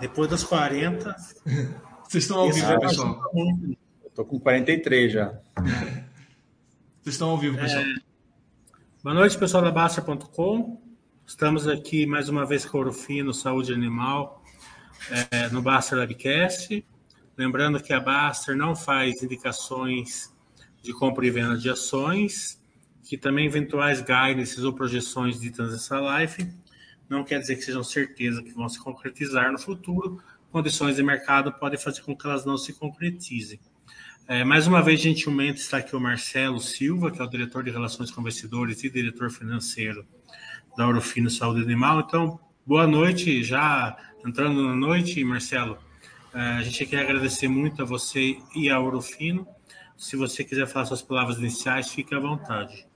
Depois dos 40. Vocês estão ao vivo, é pessoal? Estou com 43 já. Vocês estão ao vivo, pessoal. É... Boa noite, pessoal da Basta.com. Estamos aqui mais uma vez com o Orofino Saúde Animal é, no Baster Labcast. Lembrando que a Baster não faz indicações de compra e venda de ações, que também eventuais guidances ou projeções ditas nessa live não quer dizer que sejam certeza que vão se concretizar no futuro. Condições de mercado podem fazer com que elas não se concretizem. É, mais uma vez, gentilmente, está aqui o Marcelo Silva, que é o diretor de Relações com Investidores e diretor financeiro da Orofino Saúde Animal. Então, boa noite, já entrando na noite, Marcelo. É, a gente quer agradecer muito a você e a Orofino. Se você quiser falar suas palavras iniciais, fique à vontade.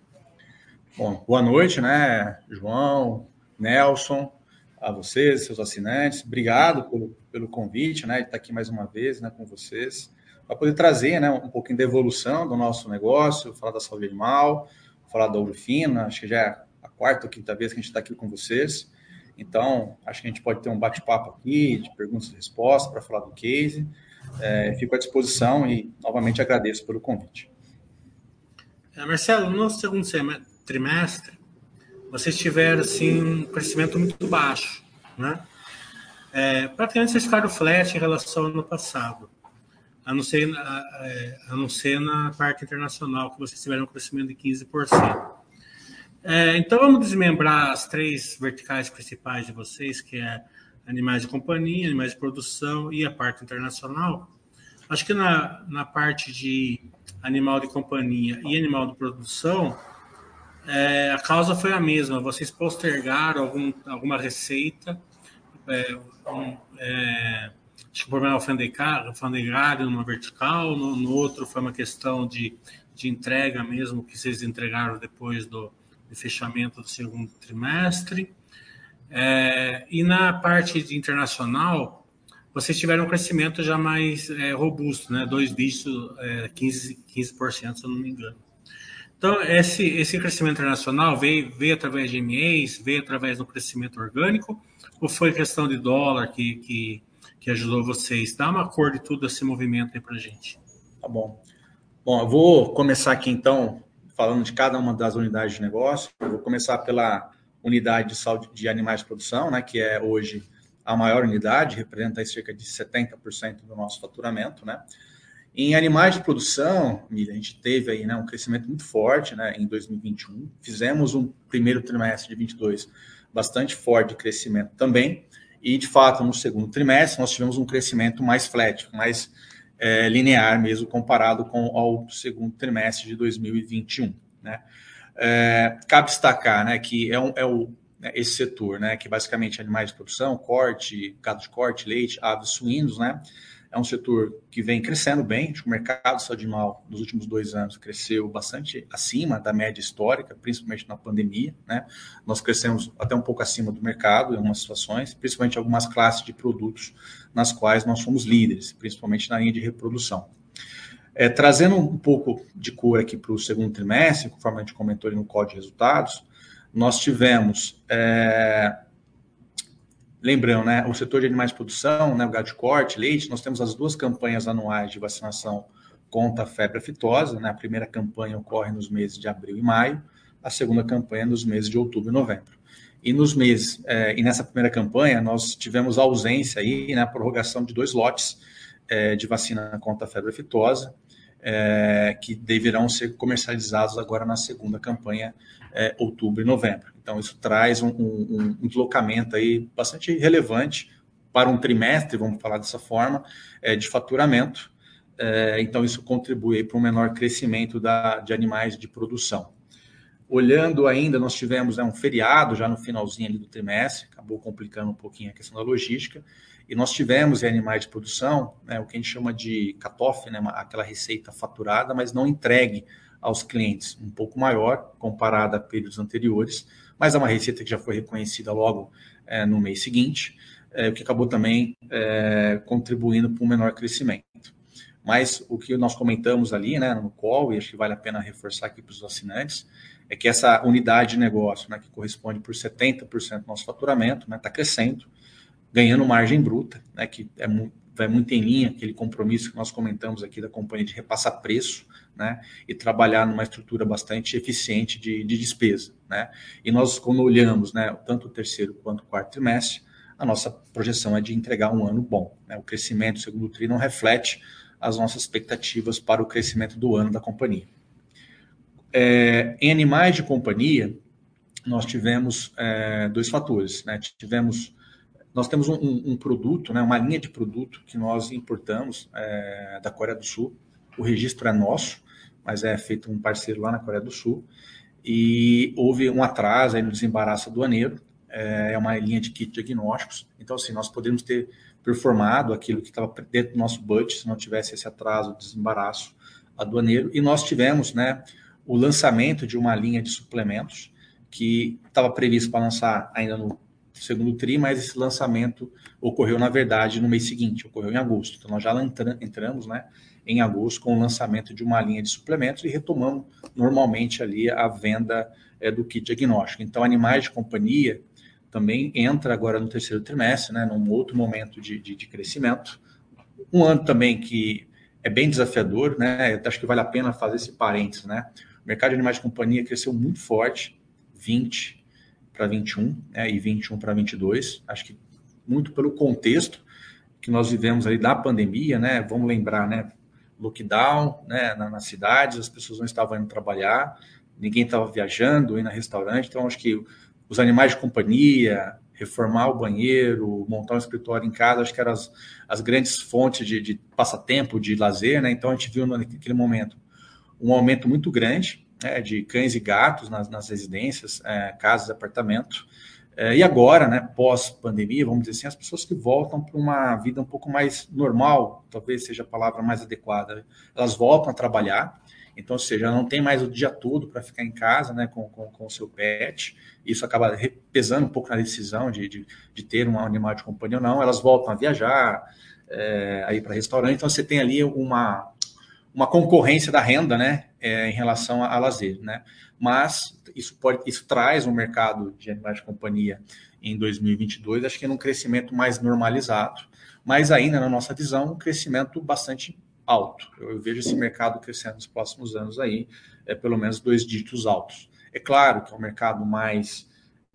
Bom, boa noite, né, João, Nelson, a vocês, seus assinantes. Obrigado pelo, pelo convite, né, de estar aqui mais uma vez, né, com vocês, para poder trazer, né, um pouquinho da evolução do nosso negócio, falar da saúde animal, falar da Urufina, acho que já é a quarta ou quinta vez que a gente está aqui com vocês. Então, acho que a gente pode ter um bate-papo aqui, de perguntas e respostas, para falar do case. É, fico à disposição e, novamente, agradeço pelo convite. É, Marcelo, no segundo trimestre, vocês tiveram assim, um crescimento muito baixo. Né? É, praticamente vocês ficaram flat em relação ao ano passado, a não, ser, a, é, a não ser na parte internacional, que vocês tiveram um crescimento de 15%. É, então vamos desmembrar as três verticais principais de vocês, que é animais de companhia, animais de produção e a parte internacional. Acho que na, na parte de animal de companhia e animal de produção, é, a causa foi a mesma. Vocês postergaram algum, alguma receita. É, um, é, acho que o problema alfandegário numa vertical, no, no, outro foi uma questão de, de entrega mesmo, que vocês entregaram depois do, fechamento do segundo trimestre. É, e na parte de internacional, vocês tiveram um crescimento já mais é, robusto, né? Dois dígitos, é, 15%, 15%, se eu não me engano. Então, esse, esse crescimento internacional veio, veio através de MEs, veio através do crescimento orgânico, ou foi questão de dólar que, que, que ajudou vocês? Dá uma cor de tudo esse movimento aí para gente. Tá bom. Bom, eu vou começar aqui então, falando de cada uma das unidades de negócio. Eu vou começar pela unidade de saúde de animais de produção, né, que é hoje a maior unidade, representa cerca de 70% do nosso faturamento, né? Em animais de produção, a gente teve aí né, um crescimento muito forte né, em 2021. Fizemos um primeiro trimestre de 22 bastante forte de crescimento também. E, de fato, no segundo trimestre, nós tivemos um crescimento mais flat, mais é, linear mesmo, comparado com ao segundo trimestre de 2021. Né? É, cabe destacar né, que é, um, é o, né, esse setor, né, que basicamente animais de produção, corte, gado de corte, leite, aves, suínos, né? É um setor que vem crescendo bem. Acho que o mercado animal nos últimos dois anos cresceu bastante acima da média histórica, principalmente na pandemia. Né? Nós crescemos até um pouco acima do mercado em algumas situações, principalmente algumas classes de produtos nas quais nós somos líderes, principalmente na linha de reprodução. É, trazendo um pouco de cor aqui para o segundo trimestre, conforme a gente comentou no código de resultados, nós tivemos é, Lembrando, né, o setor de animais de produção, né, o gado de corte, leite, nós temos as duas campanhas anuais de vacinação contra a febre aftosa. Né? A primeira campanha ocorre nos meses de abril e maio, a segunda campanha nos meses de outubro e novembro. E nos meses, é, e nessa primeira campanha, nós tivemos ausência aí, né, a prorrogação de dois lotes é, de vacina contra a febre aftosa, é, que deverão ser comercializados agora na segunda campanha, é, outubro e novembro. Então, isso traz um, um, um, deslocamento aí bastante relevante para um trimestre, vamos falar dessa forma, é, de faturamento. É, então, isso contribui para um menor crescimento da, de animais de produção. Olhando ainda, nós tivemos né, um feriado já no finalzinho do trimestre, acabou complicando um pouquinho a questão da logística, e nós tivemos em animais de produção né, o que a gente chama de cut-off, né, aquela receita faturada, mas não entregue aos clientes, um pouco maior comparada a períodos anteriores, mas é uma receita que já foi reconhecida logo é, no mês seguinte, é, o que acabou também é, contribuindo para um menor crescimento. Mas o que nós comentamos ali né, no call, e acho que vale a pena reforçar aqui para os assinantes, é que essa unidade de negócio, né, que corresponde por 70% do nosso faturamento, está né, crescendo, ganhando margem bruta, né, que é muito, vai muito em linha aquele compromisso que nós comentamos aqui da companhia de repassar preço, né, e trabalhar numa estrutura bastante eficiente de, de despesa, né. E nós, quando olhamos, né, tanto o terceiro quanto o quarto trimestre, a nossa projeção é de entregar um ano bom. Né? O crescimento segundo tri não reflete as nossas expectativas para o crescimento do ano da companhia. É, em animais de companhia, nós tivemos é, dois fatores. Né? Tivemos, nós temos um, um, produto, né, uma linha de produto que nós importamos é, da Coreia do Sul. O registro é nosso, mas é feito um parceiro lá na Coreia do Sul. E houve um atraso aí no desembaraço aduaneiro. É, é uma linha de kit diagnósticos. Então, assim, nós poderíamos ter performado aquilo que estava dentro do nosso budget se não tivesse esse atraso, desembaraço aduaneiro. E nós tivemos, né, o lançamento de uma linha de suplementos que estava previsto para lançar ainda no segundo tri, mas esse lançamento ocorreu, na verdade, no mês seguinte, ocorreu em agosto. Então, nós já entramos né, em agosto com o lançamento de uma linha de suplementos e retomamos normalmente ali a venda é, do kit diagnóstico. Então, animais de companhia também entra agora no terceiro trimestre, né, num outro momento de, de, de crescimento. Um ano também que é bem desafiador, né? Acho que vale a pena fazer esse parênteses, né? O mercado de animais de companhia cresceu muito forte, 20 para 21, né, e 21 para 22. Acho que muito pelo contexto que nós vivemos ali da pandemia, né? Vamos lembrar, né? Lockdown, né? Na, nas cidades, as pessoas não estavam indo trabalhar, ninguém estava viajando, indo a restaurante. Então, acho que os animais de companhia, reformar o banheiro, montar um escritório em casa, acho que eram as, as grandes fontes de, de passatempo, de lazer, né? Então, a gente viu naquele momento um aumento muito grande né, de cães e gatos nas, nas residências, é, casas, apartamentos. É, e agora, né, pós-pandemia, vamos dizer assim, as pessoas que voltam para uma vida um pouco mais normal, talvez seja a palavra mais adequada, elas voltam a trabalhar, então, ou seja, não tem mais o dia todo para ficar em casa né, com, com, com, o seu pet. Isso acaba pesando um pouco na decisão de, de, de ter um animal de companhia ou não. Elas voltam a viajar, é, aí para restaurante. Então, você tem ali uma, uma concorrência da renda, né, é, em relação a, a, lazer, né? Mas isso pode, isso traz um mercado de animais de companhia em 2022, acho que num crescimento mais normalizado, mas ainda na nossa visão, um crescimento bastante alto. Eu vejo esse mercado crescendo nos próximos anos aí, é pelo menos dois dígitos altos. É claro que é um mercado mais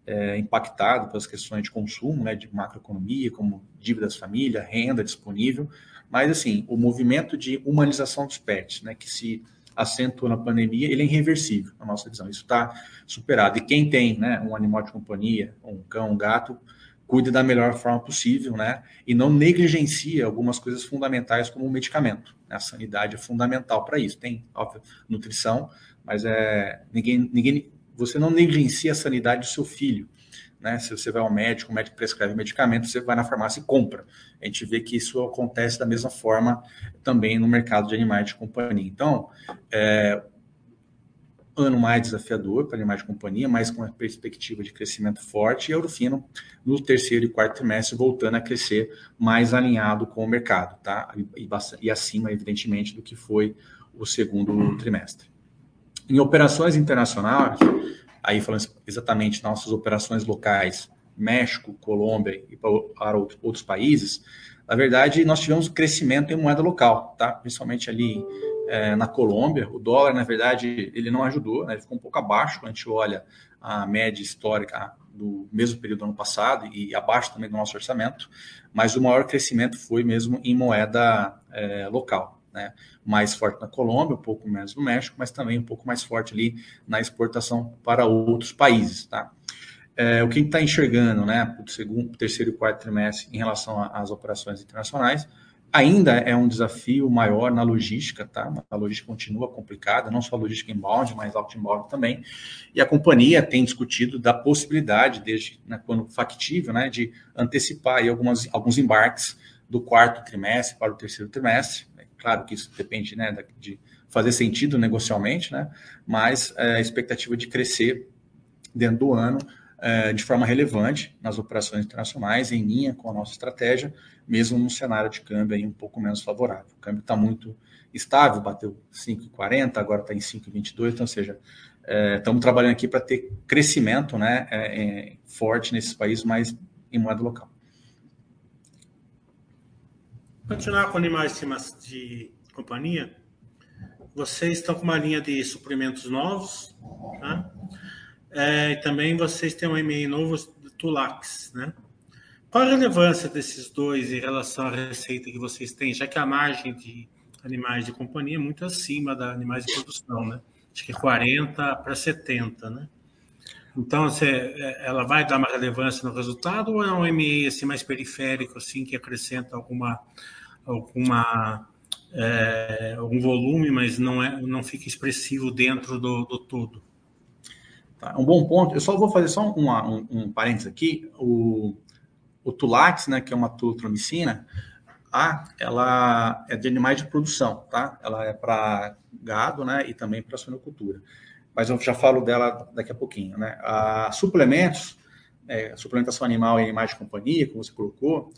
é, impactado pelas questões de consumo, né, de macroeconomia, como dívidas família, renda disponível, mas, assim, o movimento de humanização dos pets, né, que se acentuou na pandemia, ele é irreversível, na nossa visão. Isso está superado. E quem tem né, um animal de companhia, um cão, um gato, cuida da melhor forma possível, né? E não negligencia algumas coisas fundamentais como o medicamento. Né? A sanidade é fundamental para isso. Tem, óbvio, nutrição, mas é ninguém, ninguém, você não negligencia a sanidade do seu filho. Né? Se você vai ao médico, o médico prescreve medicamento, você vai na farmácia e compra. A gente vê que isso acontece da mesma forma também no mercado de animais de companhia. Então, é, ano mais desafiador para animais de companhia, mas com a perspectiva de crescimento forte, e Eurofino no terceiro e quarto trimestre voltando a crescer mais alinhado com o mercado, tá? E, e acima, evidentemente, do que foi o segundo trimestre. Em operações internacionais, aí falando exatamente nossas operações locais, México, Colômbia e para outros países, na verdade, nós tivemos crescimento em moeda local, tá? Principalmente ali é, na Colômbia, o dólar, na verdade, ele não ajudou, né? ele ficou um pouco abaixo quando a gente olha a média histórica do mesmo período do ano passado e abaixo também do nosso orçamento, mas o maior crescimento foi mesmo em moeda é, local né? mais forte na Colômbia, um pouco menos no México, mas também um pouco mais forte ali na exportação para outros países. Tá? É, o que a gente está enxergando né, o segundo, terceiro e quarto trimestre em relação às operações internacionais, ainda é um desafio maior na logística, tá? A logística continua complicada, não só a logística inbound, mas outbound também. E a companhia tem discutido da possibilidade, desde né, quando factível, né, de antecipar algumas, alguns embarques do quarto trimestre para o terceiro trimestre, Claro que isso depende né, de fazer sentido negocialmente, né? mas é, a expectativa de crescer dentro do ano é, de forma relevante nas operações internacionais, em linha com a nossa estratégia, mesmo num cenário de câmbio aí um pouco menos favorável. O câmbio está muito estável, bateu 5,40, agora está em 5,22, então, ou seja, é, estamos trabalhando aqui para ter crescimento né, é, é, forte nesses países, mas em moeda local. Continuar com animais de, companhia, vocês estão com uma linha de suprimentos novos, tá? É, e também vocês têm um EMEI novo Tulax, né? Qual a relevância desses dois em relação à receita que vocês têm, já que a margem de animais de companhia é muito acima da animais de produção, né? Acho que é 40 para 70, né? Então, você, é, ela vai dar uma relevância no resultado ou é um ME assim, mais periférico, assim, que acrescenta alguma, alguma é, algum volume, mas não, é, não fica expressivo dentro do, do todo? Tá, um bom ponto. Eu só vou fazer só um, um, um parênteses aqui. O, o Tulax, né, que é uma tulotromicina, a, ela é de animais de produção, tá? Ela é para gado, né, e também para suinocultura. Mas eu já falo dela daqui a pouquinho, né? A suplementos, é, suplementação animal em animais de companhia, como você colocou,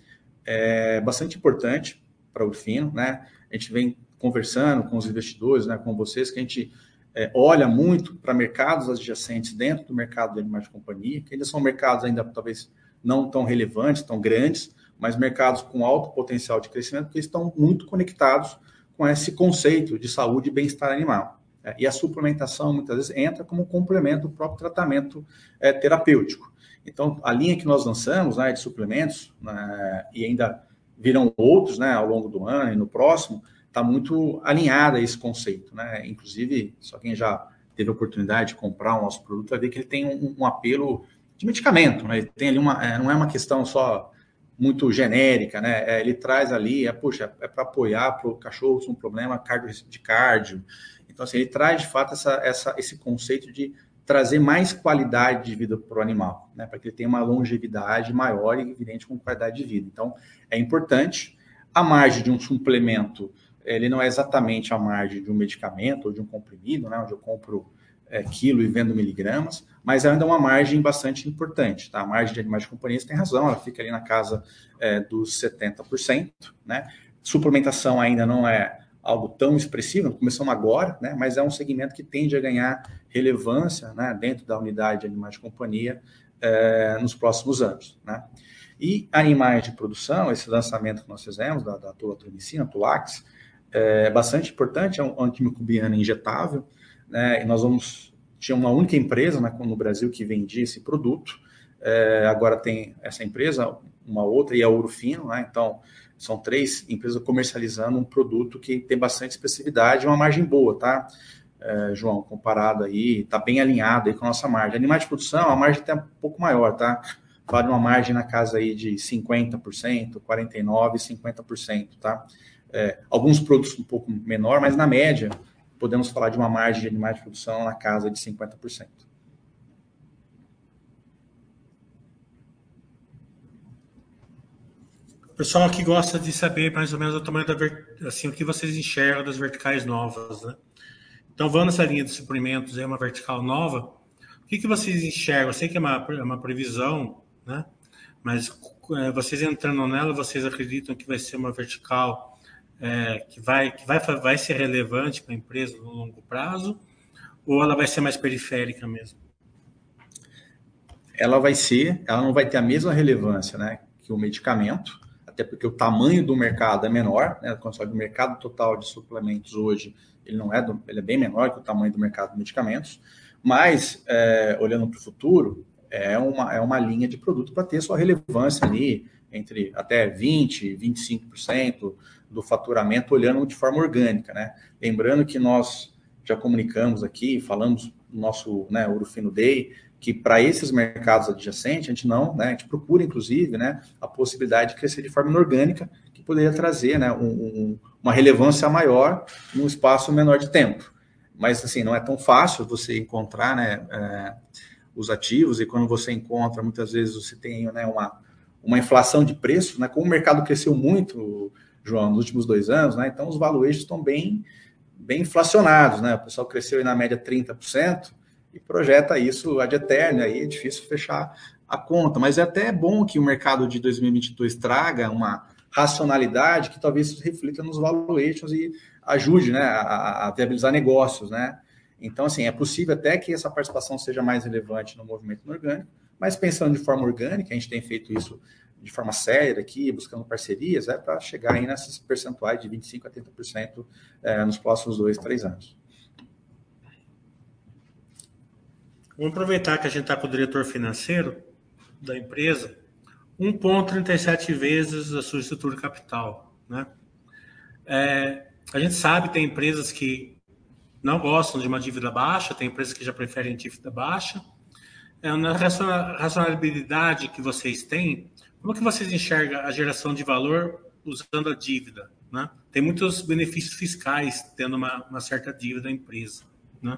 é bastante importante para o fino, né? A gente vem conversando com os investidores, né, com vocês, que a gente é, olha muito para mercados adjacentes dentro do mercado de animais de companhia, que ainda são mercados ainda talvez não tão relevantes, tão grandes, mas mercados com alto potencial de crescimento, que estão muito conectados com esse conceito de saúde e bem-estar animal. É, e a suplementação, muitas vezes, entra como complemento do próprio tratamento é, terapêutico. Então, a linha que nós lançamos né, de suplementos, né, e ainda virão outros né, ao longo do ano e no próximo, está muito alinhada a esse conceito. Né? Inclusive, só quem já teve a oportunidade de comprar o nosso produto vai ver que ele tem um, um apelo de medicamento. Né? Ele tem ali uma, é, não é uma questão só muito genérica, né? É, ele traz ali, é, puxa, é para apoiar para o cachorro com um problema de cardio. Então, assim, ele traz de fato essa, essa, esse conceito de trazer mais qualidade de vida para o animal, né? Para que ele tenha uma longevidade maior e evidente com qualidade de vida. Então, é importante. A margem de um suplemento, ele não é exatamente a margem de um medicamento ou de um comprimido, né? Onde eu compro é, quilo e vendo miligramas, mas ainda é uma margem bastante importante. Tá? A margem de animais de companhia tem razão, ela fica ali na casa é, dos 70%. Né? Suplementação ainda não é algo tão expressivo, começamos agora, né? mas é um segmento que tende a ganhar relevância né? dentro da unidade de animais de companhia é, nos próximos anos. Né? E animais de produção, esse lançamento que nós fizemos da, da tulatromicina, Tulax, é bastante importante, é um antimicrobiano injetável, né? E nós vamos tinha uma única empresa né, no Brasil que vendia esse produto. É, agora tem essa empresa, uma outra, e a Ouro Fino, né? Então, são três empresas comercializando um produto que tem bastante expressividade e uma margem boa, tá? É, João, comparado aí, está bem alinhado aí com a nossa margem. Animais de produção, a margem está um pouco maior, tá? Vale uma margem na casa aí de 50%, 49%, 50%, tá? É, alguns produtos um pouco menor, mas na média, podemos falar de uma margem de animais de produção na casa de 50%. Pessoal aqui gosta de saber mais ou menos o tamanho da assim, o que vocês enxergam das verticais novas, né? Então, vamos nessa linha de suprimentos, é uma vertical nova. O que, que vocês enxergam? Eu sei que é uma, é uma previsão, né? Mas é, vocês entrando nela, vocês acreditam que vai ser uma vertical é, que, vai, que vai, vai ser relevante para a empresa no longo prazo, ou ela vai ser mais periférica mesmo? Ela vai ser, ela não vai ter a mesma relevância né, que o medicamento, até porque o tamanho do mercado é menor, né, do mercado total de suplementos hoje, ele não é, do, ele é bem menor que o tamanho do mercado de medicamentos, mas é, olhando para o futuro, é uma, é uma linha de produto para ter sua relevância ali entre até 20%, 25% do faturamento olhando de forma orgânica, né? Lembrando que nós já comunicamos aqui, falamos no nosso né, Urufino Day, que para esses mercados adjacentes, a gente não, né, a gente procura, inclusive, né, a possibilidade de crescer de forma inorgânica, que poderia trazer né, um, um, uma relevância maior num espaço menor de tempo. Mas, assim, não é tão fácil você encontrar né, é, os ativos, e quando você encontra, muitas vezes você tem né, uma, uma inflação de preço, né, como o mercado cresceu muito, João, nos últimos dois anos, né? Então os valuations estão bem, bem inflacionados, né? O pessoal cresceu na média 30% e projeta isso ad eterno, aí é difícil fechar a conta, mas é até bom que o mercado de 2022 traga uma racionalidade que talvez reflita nos valuations e ajude, né, a, a viabilizar negócios, né? Então, assim, é possível até que essa participação seja mais relevante no movimento orgânico, mas pensando de forma orgânica, a gente tem feito isso de forma séria aqui, buscando parcerias, é para chegar aí nesses percentuais de 25% a 30% é, nos próximos dois, três anos. Vamos aproveitar que a gente está com o diretor financeiro da empresa, 1,37 vezes a sua estrutura capital. Né? É, a gente sabe que tem empresas que não gostam de uma dívida baixa, tem empresas que já preferem dívida baixa. É, na racionalidade que vocês têm, como é que vocês enxergam a geração de valor usando a dívida? Né? Tem muitos benefícios fiscais tendo uma, uma certa dívida da empresa. Né?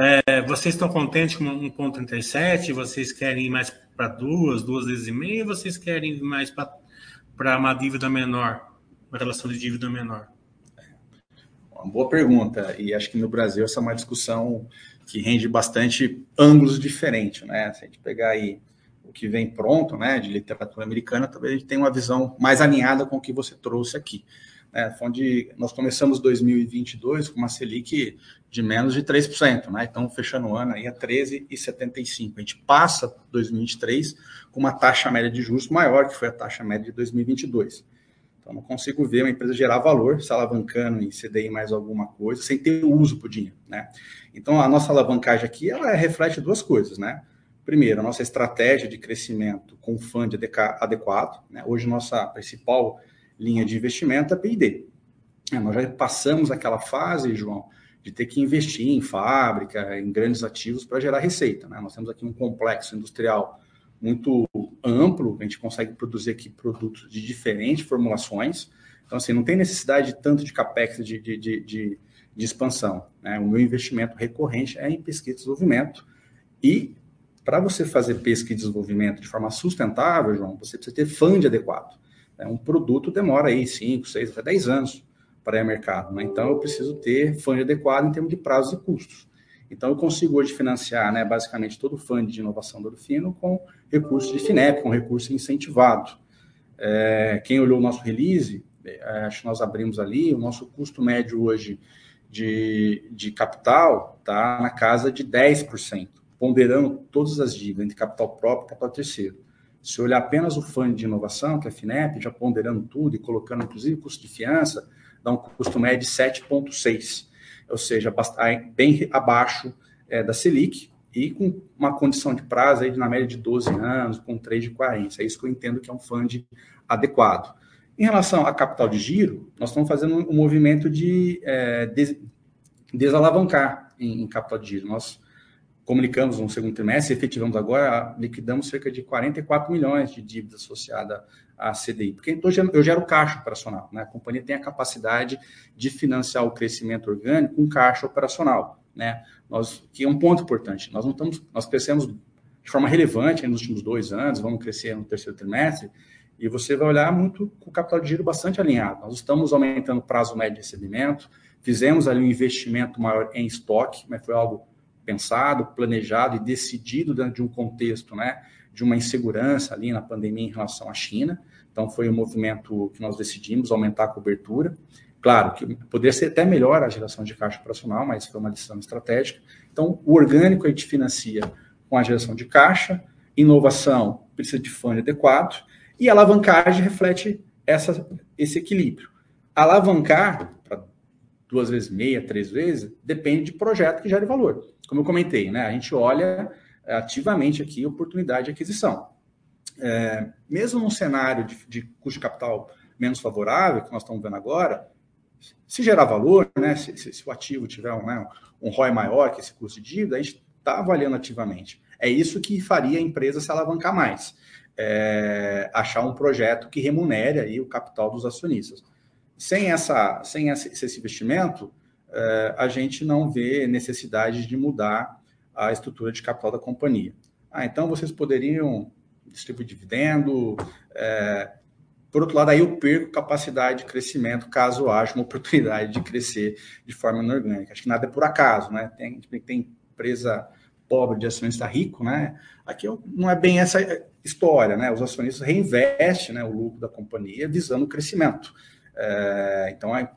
É, vocês estão contentes com 1,37? Vocês querem ir mais para duas, duas vezes e meia? Vocês querem ir mais para uma dívida menor, uma relação de dívida menor? Uma boa pergunta. E acho que no Brasil essa é uma discussão que rende bastante ângulos diferentes, né? Se a gente pegar aí o que vem pronto, né, de literatura americana, talvez a gente tenha uma visão mais alinhada com o que você trouxe aqui. Né? Onde nós começamos 2022 com uma Selic de menos de 3%, né? Então, fechando o ano aí a 13,75. A gente passa 2023 com uma taxa média de juros maior que foi a taxa média de 2022. Então, não consigo ver uma empresa gerar valor se alavancando em CDI mais alguma coisa, sem ter uso para o dinheiro, né? Então, a nossa alavancagem aqui, ela reflete duas coisas, né? Primeiro, a nossa estratégia de crescimento com fundo adequado. Né? Hoje, nossa principal linha de investimento é P&D. É, nós já passamos aquela fase, João, de ter que investir em fábrica, em grandes ativos para gerar receita. Né? Nós temos aqui um complexo industrial muito amplo, a gente consegue produzir aqui produtos de diferentes formulações. Então, assim, não tem necessidade tanto de capex de, de, de, de, de expansão. Né? O meu investimento recorrente é em pesquisa e desenvolvimento. E para você fazer pesquisa e desenvolvimento de forma sustentável, João, você precisa ter fundo adequado. Né? Um produto demora aí 5, 6, até 10 anos para ir ao mercado. Né? Então, eu preciso ter fundo adequado em termos de prazos e custos. Então, eu consigo hoje financiar né, basicamente todo o fundo de inovação do Orofino com recursos de FINEP, com recurso incentivado. É, quem olhou o nosso release, é, acho que nós abrimos ali, o nosso custo médio hoje de, de capital está na casa de 10%, ponderando todas as dívidas entre capital próprio e capital terceiro. Se olhar apenas o fundo de inovação, que é a FINEP, já ponderando tudo e colocando inclusive custo de fiança, dá um custo médio de 7,6, ou seja, bem abaixo é, da Selic e com uma condição de prazo aí na média de 12 anos, com 3 de 40. É isso que eu entendo que é um fundo adequado. Em relação a capital de giro, nós estamos fazendo um movimento de é, des, desalavancar em, em, capital de giro. Nós comunicamos no segundo trimestre, efetivamos agora, liquidamos cerca de 44 milhões de dívida associada a CDI, porque então eu gero caixa operacional. Né? A companhia tem a capacidade de financiar o crescimento orgânico com caixa operacional. Né? Nós, que é um ponto importante. Nós não estamos, nós crescemos de forma relevante nos últimos dois anos, vamos crescer no terceiro trimestre, e você vai olhar muito com o capital de giro bastante alinhado. Nós estamos aumentando o prazo médio de recebimento, fizemos ali um investimento maior em estoque, mas foi algo pensado, planejado e decidido dentro de um contexto, né? de uma insegurança ali na pandemia em relação à China. Então, foi um movimento que nós decidimos aumentar a cobertura. Claro que poderia ser até melhor a geração de caixa operacional, mas foi uma decisão estratégica. Então, o orgânico a gente financia com a geração de caixa, inovação precisa de fundo adequado, e a alavancagem reflete essa, esse equilíbrio. Alavancar duas vezes meia, três vezes, depende de projeto que gere valor. Como eu comentei, né? A gente olha ativamente aqui oportunidade de aquisição. É, mesmo num cenário de, de custo de capital menos favorável, que nós estamos vendo agora, se gerar valor, né, se, se, se o ativo tiver um, né, um ROI maior que esse custo de dívida, a gente está avaliando ativamente. É isso que faria a empresa se alavancar mais. É, achar um projeto que remunere aí o capital dos acionistas. Sem, essa, sem esse, investimento, é, a gente não vê necessidade de mudar a estrutura de capital da companhia. Ah, então vocês poderiam distribuir dividendo. É, por outro lado, aí eu perco capacidade de crescimento caso haja uma oportunidade de crescer de forma inorgânica. Acho que nada é por acaso, né? Tem, tem empresa pobre de acionista rico, né? Aqui não é bem essa história, né? Os acionistas reinvestem né, o lucro da companhia visando o crescimento. É, então, é,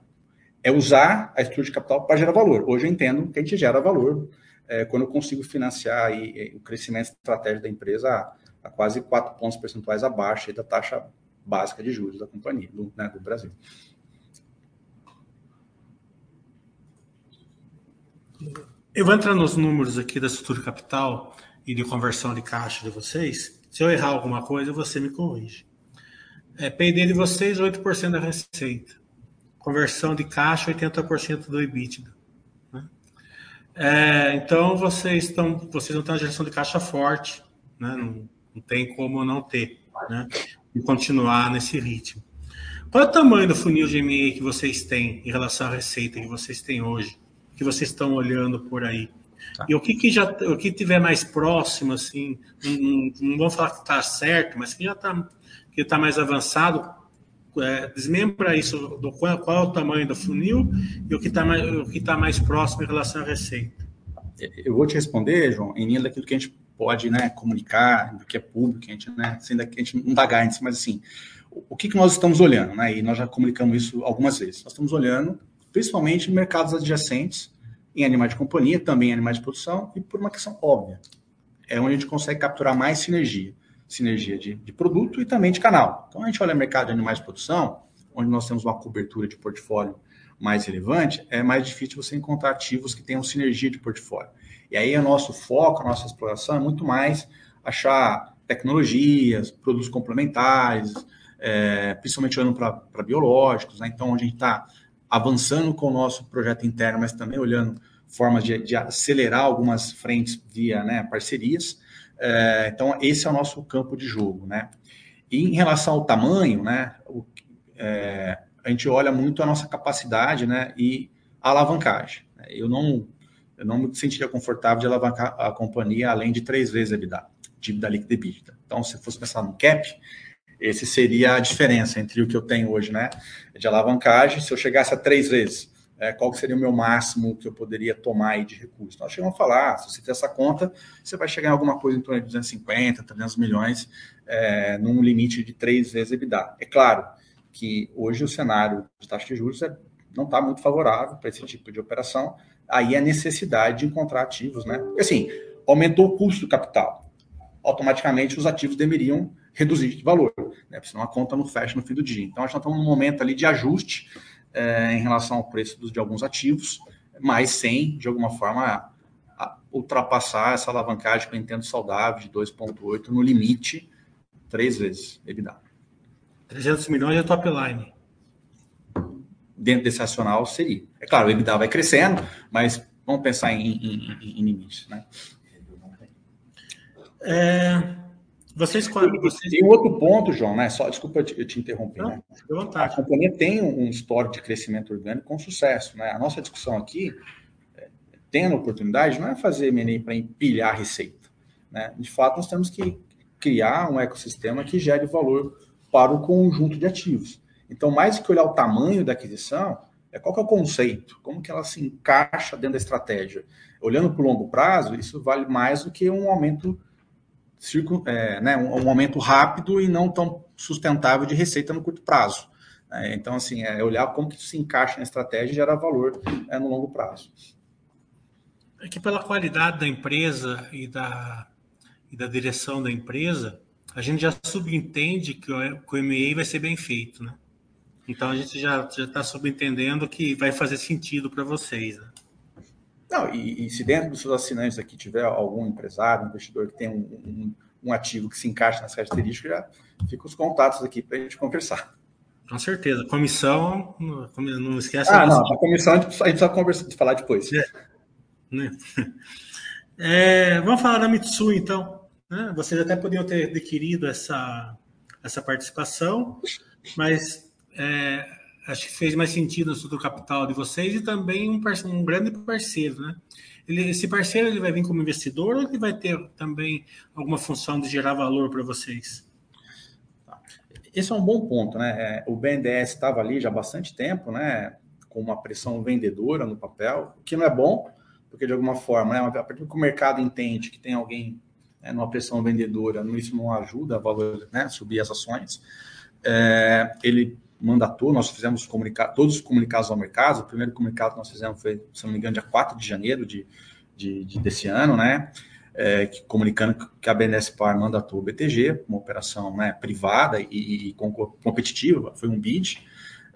é usar a estrutura de capital para gerar valor. Hoje eu entendo que a gente gera valor é, quando eu consigo financiar aí, é, o crescimento estratégico da empresa a quase 4 pontos percentuais abaixo da taxa básica de juros da companhia, do, né, do Brasil. Eu vou entrar nos números aqui da estrutura capital e de conversão de caixa de vocês. Se eu errar alguma coisa, você me corrige. É, PD de vocês, 8% da receita. Conversão de caixa, 80% do EBITDA. Né? É, então, vocês, estão, vocês não têm uma geração de caixa forte. Né? Não, não tem como não ter. Né? E continuar nesse ritmo. Qual é o tamanho do funil de M&A que vocês têm em relação à receita que vocês têm hoje? Que vocês estão olhando por aí? Tá. E o que, que já o que tiver mais próximo, assim, não, não vou falar que está certo, mas que já está que está mais avançado, é, desmembra isso do qual, qual, é o tamanho do funil e o que está mais, o que tá mais próximo em relação à receita. Eu vou te responder, João, em linha daquilo que a gente pode né, comunicar, do que é público, a gente, né, sendo que a gente não dá guidance, mas assim, o que, que nós estamos olhando, né? E nós já comunicamos isso algumas vezes. Nós estamos olhando principalmente mercados adjacentes em animais de companhia, também em animais de produção, e por uma questão óbvia. É onde a gente consegue capturar mais sinergia. Sinergia de, de produto e também de canal. Então, a gente olha mercado de animais de produção, onde nós temos uma cobertura de portfólio mais relevante, é mais difícil você encontrar ativos que tenham sinergia de portfólio. E aí, o nosso foco, a nossa exploração é muito mais achar tecnologias, produtos complementares, é, principalmente olhando para biológicos, né? então a gente está avançando com o nosso projeto interno, mas também olhando formas de, de acelerar algumas frentes via né, parcerias. É, então, esse é o nosso campo de jogo. Né? E em relação ao tamanho, né, o, é, a gente olha muito a nossa capacidade né, e a alavancagem. Eu não, eu não me sentiria confortável de alavancar a companhia além de três vezes a EBITDA, dívida líquida e EBITDA. Então, se fosse pensar no CAP, esse seria a diferença entre o que eu tenho hoje, né? De alavancagem, se eu chegasse a três vezes, é, qual seria o meu máximo que eu poderia tomar de recurso? Nós chegamos a falar, se você fizer essa conta, você vai chegar em alguma coisa em torno de 250, 300 milhões, é, num limite de três vezes EBITDA. É claro que hoje o cenário de taxa de juros é, não está muito favorável para esse tipo de operação, aí a necessidade de encontrar ativos, né? Porque assim, aumentou o custo do capital, automaticamente os ativos deveriam reduzir de valor, né? Porque senão a conta não fecha no fim do dia. Então, a gente está num momento ali de ajuste é, em relação ao preço de alguns ativos, mas sem, de alguma forma, ultrapassar essa alavancagem que eu entendo saudável de 2,8 no limite, três vezes EBITDA. 300 milhões é top line. Dentro desse racional seria. É claro, o EBITDA vai crescendo, mas vamos pensar em, em, em, em limites. Né? É, vocês, vocês... Tem outro ponto, João, né? Só, desculpa eu te, te interromper. Né? A companhia tem um histórico de crescimento orgânico com sucesso. Né? A nossa discussão aqui, é, tendo oportunidade, não é fazer M&A para empilhar receita. Né? De fato, nós temos que criar um ecossistema que gere valor para o conjunto de ativos. Então, mais do que olhar o tamanho da aquisição, é qual é o conceito, como que ela se encaixa dentro da estratégia. Olhando para o longo prazo, isso vale mais do que um aumento circo, é, né, um, um, aumento rápido e não tão sustentável de receita no curto prazo. É, então, assim, é olhar como que se encaixa na estratégia e gera valor é, no longo prazo. É que pela qualidade da empresa e da, e da direção da empresa, a gente já subentende que o, o MA vai ser bem feito, né? Então a gente já está subentendendo que vai fazer sentido para vocês. Né? Não, e, e, se dentro dos seus assinantes aqui tiver algum empresário, investidor que tem um, um, um ativo que se encaixa nas características, já fica os contatos aqui para a gente conversar. Com certeza. Comissão, não esquece. Ah, não, a comissão a gente precisa conversar, falar depois. É. Né? É, vamos falar da Mitsui, então. Né? Vocês até poderiam ter adquirido essa, essa participação, mas é, acho que fez mais sentido no estudo capital de vocês e também um, um grande parceiro, né? Ele, esse parceiro ele vai vir como investidor ou ele vai ter também alguma função de gerar valor para vocês? Esse é um bom ponto, né? É, o BNDES estava ali já há bastante tempo, né? Com uma pressão vendedora no papel, o que não é bom, porque de alguma forma, né? A partir que o mercado entende que tem alguém né, numa pressão vendedora, isso não ajuda a valor, né? Subir as ações. É, ele mandatou, nós fizemos comunicar, todos os comunicados ao mercado. O primeiro comunicado que nós fizemos foi, se não me engano, dia 4 de janeiro de, de, de desse ano, né? é, que, comunicando que a BNSPAR mandatou o BTG, uma operação né, privada e, e, competitiva, foi um bid.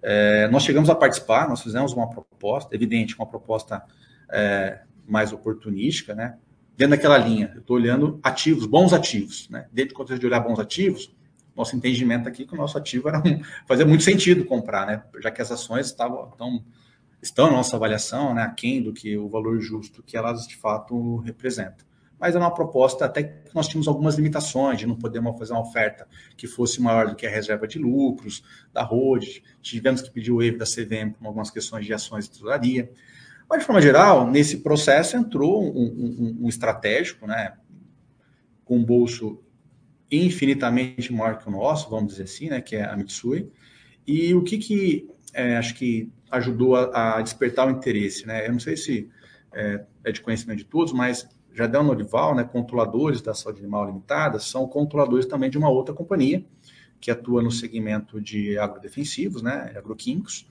É, nós chegamos a participar, nós fizemos uma proposta, evidente, uma proposta é, mais oportunística, né? Dentro daquela linha, eu estou olhando ativos, bons ativos, né? Dentro do contexto de olhar bons ativos, nosso entendimento aqui é que o nosso ativo era um, fazia muito sentido comprar, né? Já que as ações estavam tão, estão na nossa avaliação, né? Aquém do que o valor justo que elas de fato representam mas era uma proposta até que nós tínhamos algumas limitações de não podermos fazer uma oferta que fosse maior do que a reserva de lucros da Rode, tivemos que pedir o waiver da CVM por algumas questões de ações de tesouraria. Mas, de forma geral, nesse processo entrou um, um, um estratégico, né, com bolso infinitamente maior que o nosso, vamos dizer assim, né, que é a Mitsui. E o que, que é, acho que ajudou a, a, despertar o interesse? Né? Eu não sei se é, é de conhecimento de todos, mas Jardel Norival, né, controladores da saúde animal limitada, são controladores também de uma outra companhia que atua no segmento de agrodefensivos, né, agroquímicos,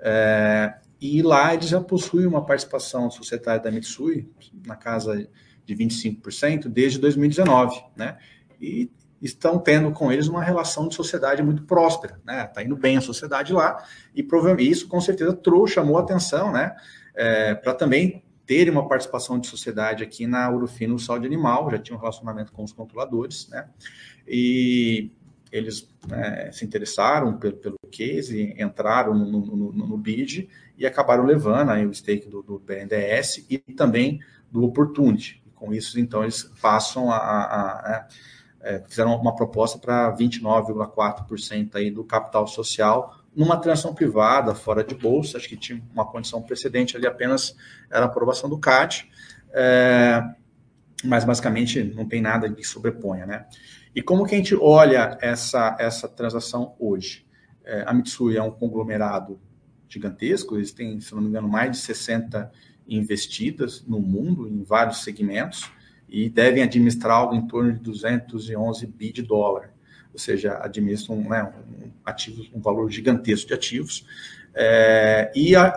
é, e lá eles já possuem uma participação societária da Mitsui na casa de 25% desde 2019, né, e estão tendo com eles uma relação de sociedade muito próspera, né, tá indo bem a sociedade lá, e provavelmente isso com certeza trouxe, chamou atenção, né, é, para também terem uma participação de sociedade aqui na Urufino Saúde Animal, já tinha um relacionamento com os controladores, né? E eles né, se interessaram pelo, pelo case, entraram no, no, no, bid e acabaram levando aí o stake do, do BNDES e também do Opportunity. Com isso, então, eles passam a, a, a, a é, fizeram uma proposta para 29,4% aí do capital social numa transação privada, fora de bolsa, acho que tinha uma condição precedente ali apenas era a aprovação do CAT, é, mas basicamente não tem nada que sobreponha, né? E como que a gente olha essa, essa transação hoje? É, a Mitsui é um conglomerado gigantesco, eles têm, se não me engano, mais de 60 investidas no mundo, em vários segmentos, e devem administrar algo em torno de 211 bi de dólar ou seja, administram né, um, ativos, um valor gigantesco de ativos. É, e a,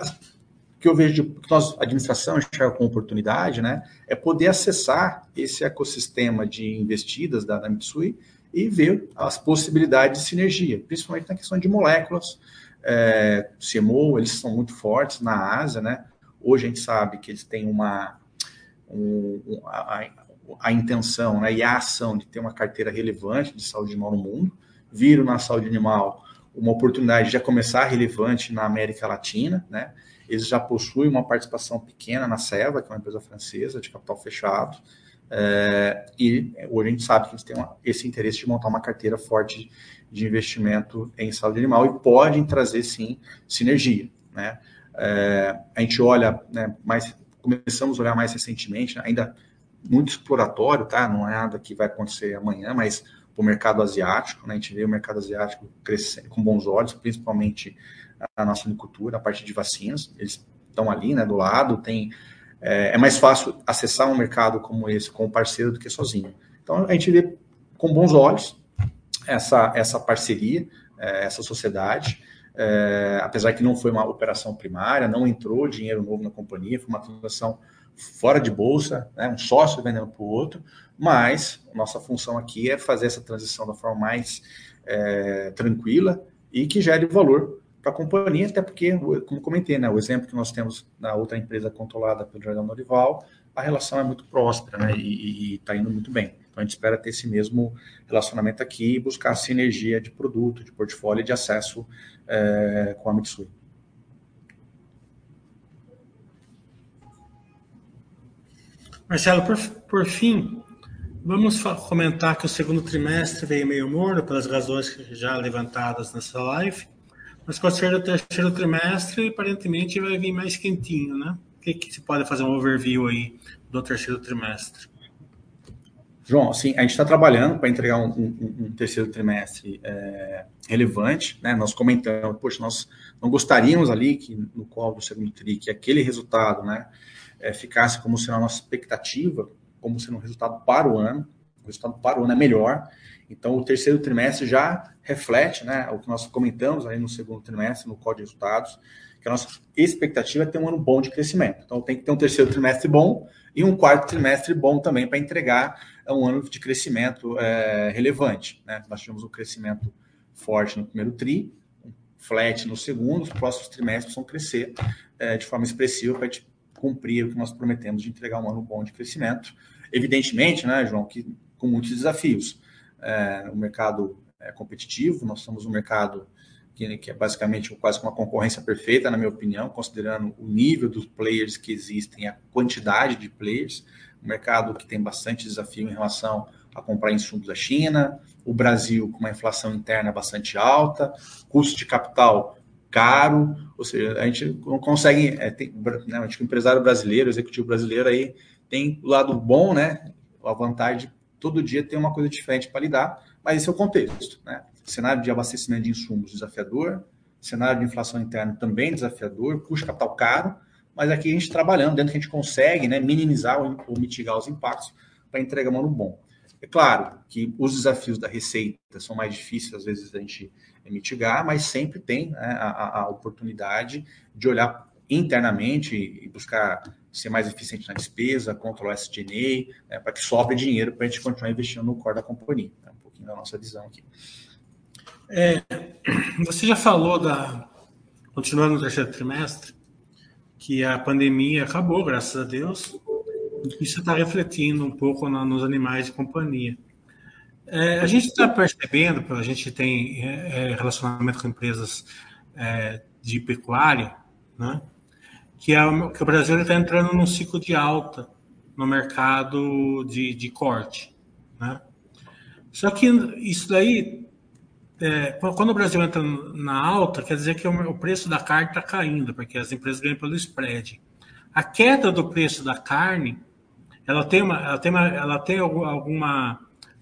que eu vejo que nós, a administração enxerga com oportunidade, né, é poder acessar esse ecossistema de investidas da, da Mitsui e ver as possibilidades de sinergia, principalmente na questão de moléculas. É, CMO, eles são muito fortes na Ásia, né? Hoje a gente sabe que eles têm uma, um, a, a intenção né, e a ação de ter uma carteira relevante de saúde animal no mundo, viram na saúde animal uma oportunidade de já começar relevante na América Latina, né? Eles já possuem uma participação pequena na Seva, que é uma empresa francesa de capital fechado, é, e hoje a gente sabe que eles têm uma, esse interesse de montar uma carteira forte de investimento em saúde animal e podem trazer sim sinergia, né? É, a gente olha, né, mais, começamos a olhar mais recentemente, né, ainda muito exploratório, tá? Não é nada que vai acontecer amanhã, mas o mercado asiático, né? A gente vê o mercado asiático crescendo com bons olhos, principalmente a nossa agricultura, a parte de vacinas, eles estão ali, né, do lado, tem é, é, mais fácil acessar um mercado como esse com um parceiro do que sozinho. Então a gente vê com bons olhos essa essa parceria, é, essa sociedade, é, apesar que não foi uma operação primária, não entrou dinheiro novo na companhia, foi uma transação fora de bolsa, né, um sócio vendendo para o outro, mas nossa função aqui é fazer essa transição da forma mais é, tranquila e que gere valor para a companhia, até porque, como comentei, né, o exemplo que nós temos na outra empresa controlada pelo Jardel Norival, a relação é muito próspera né, e está indo muito bem. Então a gente espera ter esse mesmo relacionamento aqui e buscar sinergia de produto, de portfólio e de acesso é, com a Mitsui. Marcelo, por, por fim, vamos comentar que o segundo trimestre veio meio morno, pelas razões já levantadas nessa live, mas com o terceiro trimestre, aparentemente vai vir mais quentinho, né? O que, que se pode fazer um overview aí do terceiro trimestre? João, assim, a gente está trabalhando para entregar um, um, um, terceiro trimestre é, relevante, né? Nós comentamos, poxa, nós não gostaríamos ali que no qual do segundo tri, que aquele resultado, né? É, ficasse como sendo a nossa expectativa, como sendo um resultado para o ano. O resultado para o ano é melhor. Então, o terceiro trimestre já reflete né, o que nós comentamos aí no segundo trimestre, no código de resultados, que a nossa expectativa é ter um ano bom de crescimento. Então, tem que ter um terceiro trimestre bom e um quarto trimestre bom também para entregar um ano de crescimento é, relevante. Né? Nós tivemos um crescimento forte no primeiro TRI, flat no segundo, os próximos trimestres vão crescer é, de forma expressiva para a gente cumprir o que nós prometemos de entregar um ano bom de crescimento. Evidentemente, né, João, que com muitos desafios. É, o mercado é competitivo, nós somos um mercado que, que, é basicamente quase uma concorrência perfeita, na minha opinião, considerando o nível dos players que existem, a quantidade de players. Um mercado que tem bastante desafio em relação a comprar insumos da China, o Brasil com uma inflação interna bastante alta, custo de capital caro, ou seja, a gente não consegue, é, tem, né, acho que o empresário brasileiro, o executivo brasileiro aí tem o lado bom, né, a vantagem de todo dia ter uma coisa diferente para lidar, mas esse é o contexto, né, cenário de abastecimento de insumos desafiador, cenário de inflação interna também desafiador, custo capital caro, mas aqui a gente trabalhando dentro que a gente consegue, né, minimizar ou, ou mitigar os impactos para entregar um ano bom. É claro que os desafios da receita são mais difíceis, às vezes, a gente mitigar, mas sempre tem né, a, a, oportunidade de olhar internamente e buscar ser mais eficiente na despesa, controlar esse SG&A, né, para que sobre dinheiro para a gente continuar investindo no core da companhia. É um pouquinho da nossa visão aqui. É, você já falou da, continuando no terceiro trimestre, que a pandemia acabou, graças a Deus, isso está refletindo um pouco na, nos animais de companhia. É, a gente está percebendo, a gente tem é, é, relacionamento com empresas é, de pecuária, né, que, é, que o Brasil está entrando num ciclo de alta no mercado de, de corte. Né? Só que isso daí, é, quando o Brasil entra na alta, quer dizer que o, o preço da carne está caindo, porque as empresas ganham pelo spread. A queda do preço da carne ela tem uma, ela tem uma, ela tem alguma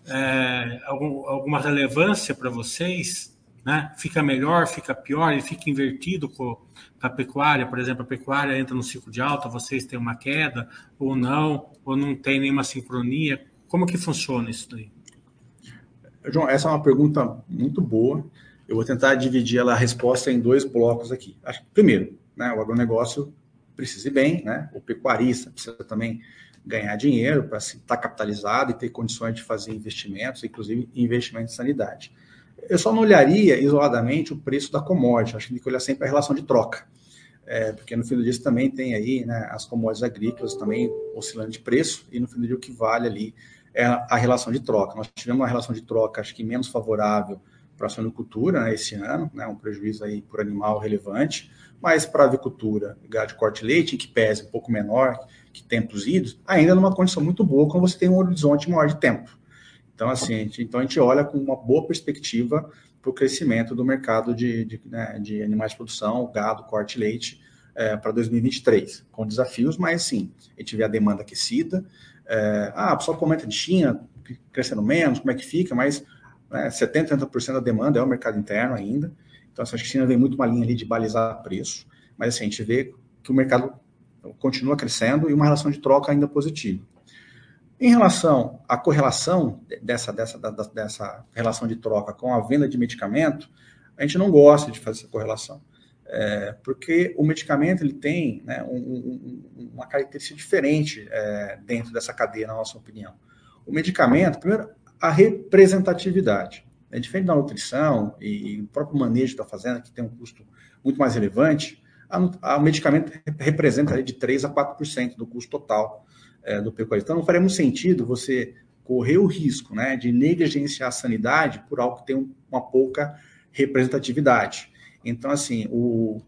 é, algum, alguma relevância para vocês, né? Fica melhor, fica pior, ele fica invertido com, a pecuária, por exemplo, a pecuária entra no ciclo de alta, vocês têm uma queda ou não, ou não tem nenhuma sincronia. Como que funciona isso daí? João, essa é uma pergunta muito boa. Eu vou tentar dividir a resposta em dois blocos aqui. Primeiro, né, o agronegócio precisa ir bem, né? o pecuarista precisa também ganhar dinheiro, para estar tá capitalizado e ter condições de fazer investimentos, inclusive investimento em sanidade. Eu só não olharia isoladamente o preço da commodity, acho que tem que olhar sempre a relação de troca. É, porque no fim do dia também tem aí né, as commodities agrícolas também oscilando de preço, e no fim do dia o que vale ali é a relação de troca. Nós tivemos uma relação de troca, acho que menos favorável para a suinocultura né, esse ano, né, um prejuízo aí por animal relevante, mas para a avicultura, gado de corte leite, que pese um pouco menor, que tempos idos, ainda numa condição muito boa quando você tem um horizonte maior de tempo. Então, assim, a gente, então a gente olha com uma boa perspectiva para o crescimento do mercado de, de, né, de, animais de produção, gado, corte leite, é, para 2023, com desafios, mas sim, a gente vê a demanda aquecida. É, ah, o pessoal comenta de China crescendo menos, como é que fica, mas né, 70%, 80% da demanda é o mercado interno ainda. Então, assim, acho que a China vem muito uma linha ali de balizar preço, mas assim, a gente vê que o mercado continua crescendo e uma relação de troca ainda positiva. Em relação à correlação dessa, dessa, dessa relação de troca com a venda de medicamento, a gente não gosta de fazer essa correlação. É, porque o medicamento ele tem né, um, um, uma característica diferente é, dentro dessa cadeia, na nossa opinião. O medicamento, primeiro, a representatividade. É diferente da nutrição e, e o próprio manejo da fazenda, que tem um custo muito mais relevante, o medicamento representa de 3% a 4% do custo total é, do pecuário. Então, não faria muito sentido você correr o risco né, de negligenciar a sanidade por algo que tem uma pouca representatividade. Então, assim, o,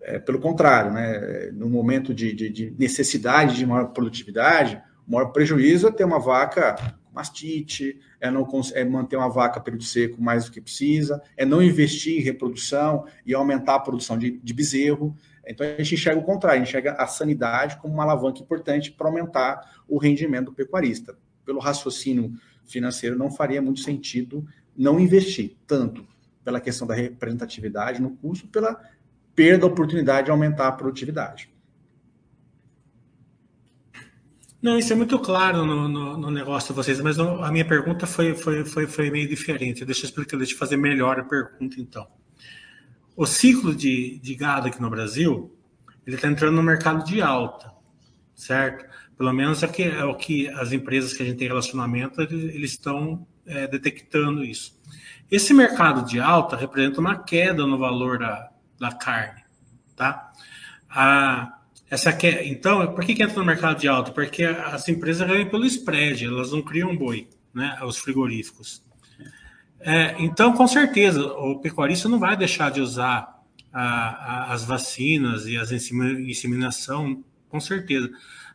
é, pelo contrário, né, no momento de, de, de, necessidade de maior produtividade, o maior prejuízo é ter uma vaca mastite, é, não, é manter uma vaca período seco mais do que precisa, é não investir em reprodução e aumentar a produção de, de bezerro. Então a gente enxerga o contrário, a gente enxerga a sanidade como uma alavanca importante para aumentar o rendimento do pecuarista. Pelo raciocínio financeiro, não faria muito sentido não investir, tanto pela questão da representatividade no custo, pela perda da oportunidade de aumentar a produtividade. Não, isso é muito claro no, no, no negócio de vocês, mas a minha pergunta foi, foi, foi, foi meio diferente. Deixa eu explicar, deixa eu fazer melhor a pergunta, então. O ciclo de, de gado aqui no Brasil, ele está entrando no mercado de alta, certo? Pelo menos é, que, é o que as empresas que a gente tem relacionamento, eles, eles estão é, detectando isso. Esse mercado de alta representa uma queda no valor da, da carne, tá? A, essa que, então, por que, que entra no mercado de alta? Porque as empresas ganham pelo spread, elas não criam boi, né? Os frigoríficos. É, então, com certeza, o pecuarista não vai deixar de usar a, a, as vacinas e as inseminação, com certeza.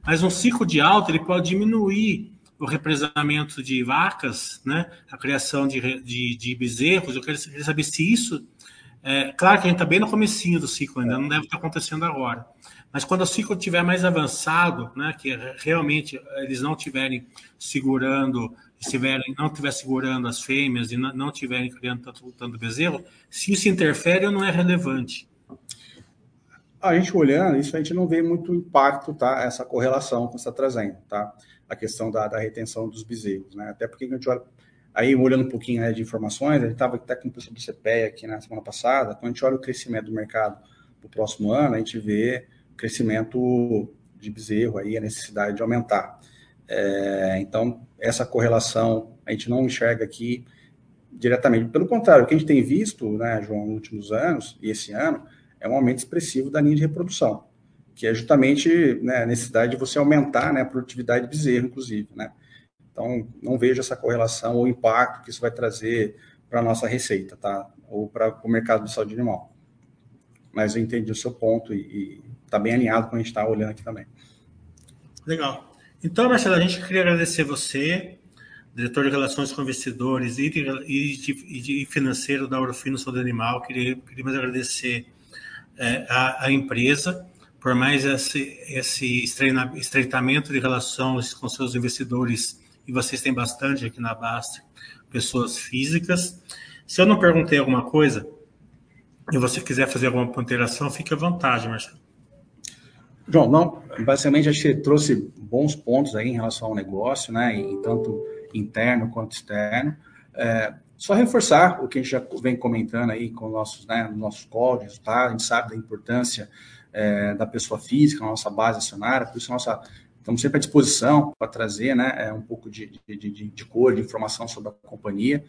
Mas um ciclo de alta ele pode diminuir o represamento de vacas, né? A criação de, de, de bezerros. Eu quero saber se isso é, claro que a gente está bem no comecinho do ciclo, ainda não deve estar acontecendo agora. Mas quando o ciclo estiver mais avançado, né, que realmente eles não estiverem segurando, estiverem, não estiver segurando as fêmeas e não estiverem criando tanto, tanto bezerro, se isso interfere ou não é relevante? A gente olhando, isso a gente não vê muito impacto, tá? Essa correlação que você está trazendo, tá? A questão da, da retenção dos bezerros, né? Até porque a gente olha Aí, olhando um pouquinho né, de informações, a gente estava até com o pessoal do CPE aqui na semana passada, quando a gente olha o crescimento do mercado para o próximo ano, a gente vê o crescimento de bezerro, aí, a necessidade de aumentar. É, então, essa correlação a gente não enxerga aqui diretamente. Pelo contrário, o que a gente tem visto, né, João, nos últimos anos e esse ano, é um aumento expressivo da linha de reprodução, que é justamente né, a necessidade de você aumentar né, a produtividade de bezerro, inclusive, né? Então, não vejo essa correlação ou impacto que isso vai trazer para a nossa receita, tá? Ou para o mercado de saúde animal. Mas eu entendi o seu ponto e está bem alinhado com a gente está olhando aqui também. Legal. Então, Marcelo, a gente queria agradecer você, diretor de Relações com Investidores e, de, e, de, e financeiro da Orofino Saúde Animal. Queria, queríamos agradecer é, a, a, empresa por mais esse, esse estreitamento de relações com seus investidores e vocês têm bastante aqui na Basta, pessoas físicas. Se eu não perguntei alguma coisa e você quiser fazer alguma ponderação, fique à vontade, Marcelo. João, não, basicamente que você trouxe bons pontos aí em relação ao negócio, né, em tanto interno quanto externo. É, só reforçar o que a gente já vem comentando aí com nossos, né, nossos códigos, tá? A gente sabe da importância é, da pessoa física, a nossa base acionária, por isso a nossa Estamos sempre à disposição para trazer né, é, um pouco de, de, de, de cor, de informação sobre a companhia,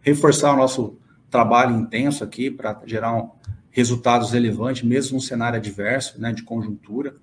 reforçar o nosso trabalho intenso aqui para gerar um, resultados relevantes, mesmo num cenário adverso, né, de conjuntura.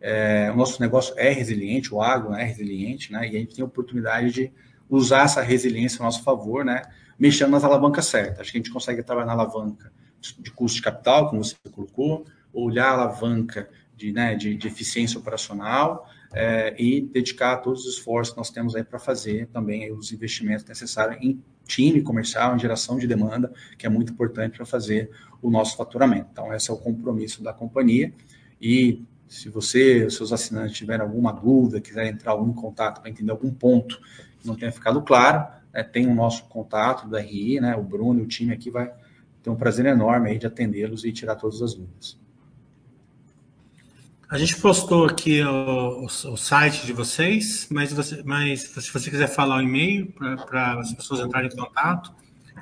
É, o nosso negócio é resiliente, o agro é resiliente, né, e a gente tem a oportunidade de usar essa resiliência a nosso favor, né, mexendo nas alavancas certas. Acho que a gente consegue trabalhar na alavanca de custo de capital, como você colocou, olhar a alavanca de, né, de, de eficiência operacional é, e dedicar todos os esforços que nós temos aí para fazer também os investimentos necessários em time comercial, em geração de demanda, que é muito importante para fazer o nosso faturamento. Então, esse é o compromisso da companhia. E se você, seus assinantes, tiverem alguma dúvida, quiserem entrar algum contato para entender algum ponto que não tenha ficado claro, né, tem o nosso contato do RI, né, o Bruno e o time aqui vai ter um prazer enorme aí de atendê-los e tirar todas as dúvidas. A gente postou aqui o, o, o site de vocês, mas, você, mas se você quiser falar o e-mail para as pessoas entrarem em contato.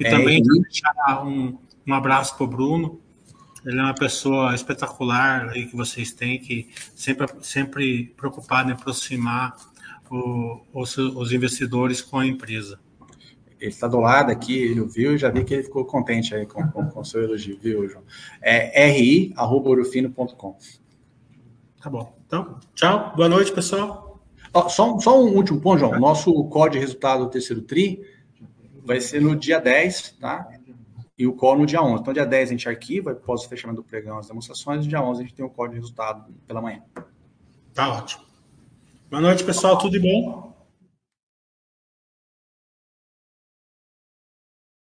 E é, também deixar um, um abraço para o Bruno. Ele é uma pessoa espetacular aí que vocês têm, que sempre, sempre preocupado em aproximar o, os, os investidores com a empresa. Ele está do lado aqui, ele ouviu, já vi que ele ficou contente aí com o seu elogio, viu, João? É ri.orofino.com. Tá bom. Então, tchau. Boa noite, pessoal. só, só um último ponto, João. Nosso código de resultado do terceiro TRI vai ser no dia 10, tá? E o call no dia 11. Então, dia 10 a gente arquiva, após o fechamento do pregão, as demonstrações, e dia 11 a gente tem o código de resultado pela manhã. Tá ótimo. Boa noite, pessoal. Tudo de bom?